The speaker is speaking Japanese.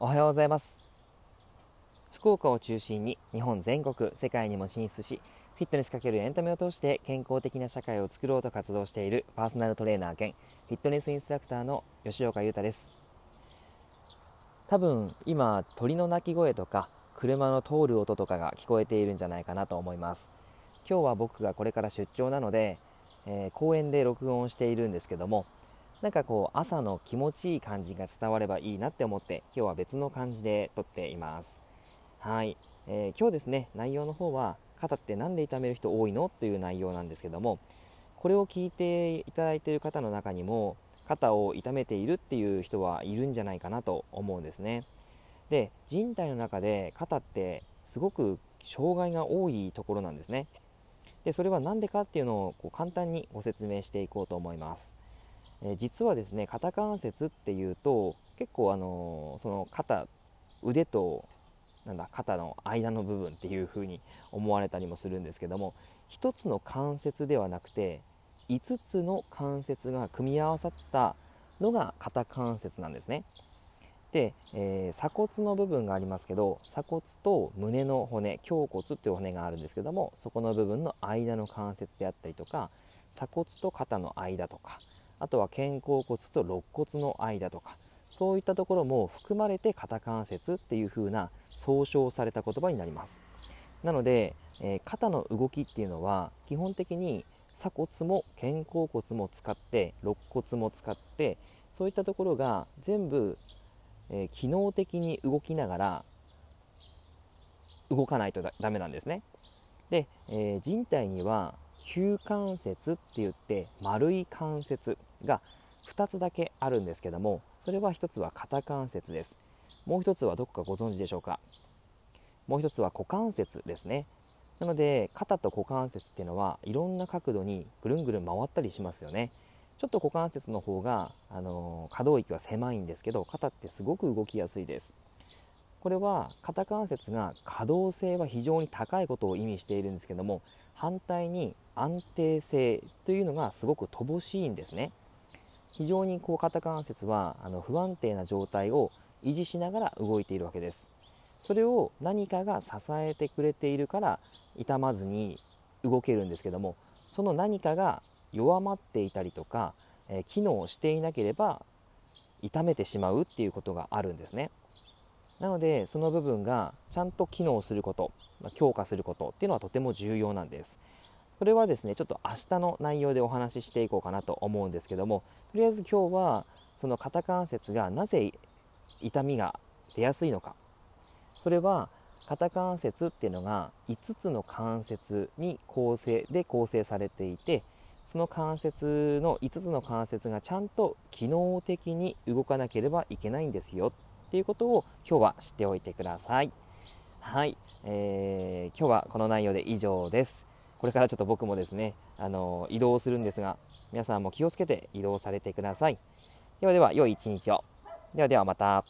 おはようございます。福岡を中心に日本全国世界にも進出しフィットネスかけるエンタメを通して健康的な社会を作ろうと活動しているパーソナルトレーナー兼フィットネスインストラクターの吉岡裕太です。多分今鳥の鳴き声とか車の通る音とかが聞こえているんじゃないかなと思います。今日は僕がこれから出張なので、えー、公園で録音しているんですけどもなんかこう朝の気持ちいい感じが伝わればいいなって思って今日は別の感じで撮っています。はい、えー、今日ですね内容の方は肩って何で痛める人多いのという内容なんですけどもこれを聞いていただいている方の中にも肩を痛めているっていう人はいるんじゃないかなと思うんですね。で人体の中で肩ってすごく障害が多いところなんですね。でそれは何でかっていうのをこう簡単にご説明していこうと思います。え実はですね肩関節っていうと結構あのその肩腕となんだ肩の間の部分っていう風に思われたりもするんですけども1つの関節ではなくて5つの関節が組み合わさったのが肩関節なんですね。で、えー、鎖骨の部分がありますけど鎖骨と胸の骨胸骨っていう骨があるんですけどもそこの部分の間の関節であったりとか鎖骨と肩の間とかあとは肩甲骨と肋骨の間とかそういったところも含まれて肩関節っていう風な総称された言葉になります。なので、えー、肩の動きっていうのは基本的に鎖骨も肩甲骨も使って肋骨も使ってそういったところが全部、えー、機能的に動きながら動かないとダメなんですね。で、えー、人体には球関節って言って丸い関節が2つだけあるんですけどもそれは1つは肩関節です。もう1つはどこかご存知でしょうか？もう1つは股関節ですね。なので肩と股関節っていうのはいろんな角度にぐるんぐるん回ったりしますよね。ちょっと股関節の方が、あの可動域は狭いんですけど肩ってすごく動きやすいです。これは肩関節が可動性は非常に高いことを意味しているんですけども反対に安定性というのがすごく乏しいんですね。非常にこう肩関節はあの不安定な状態を維持しながら動いているわけです。それを何かが支えてくれているから痛まずに動けるんですけどもその何かが弱まっていたりとか、え、機能していなければ痛めてしまうっていうことがあるんですね。なのでその部分がちゃんと機能すること、強化することっていうのはとても重要なんです。これはですねちょっと明日の内容でお話ししていこうかなと思うんですけどもとりあえず今日はその肩関節がなぜ痛みが出やすいのか。それは肩関節っていうのが5つの関節に構成で構成されていてその関節の5つの関節がちゃんと機能的に動かなければいけないんですよ。っていうことを今日は知っておいてください。はい、えー、今日はこの内容で以上です。これからちょっと僕もですね、あの移動するんですが、皆さんも気をつけて移動されてください。ではでは、良い一日を。ではではまた。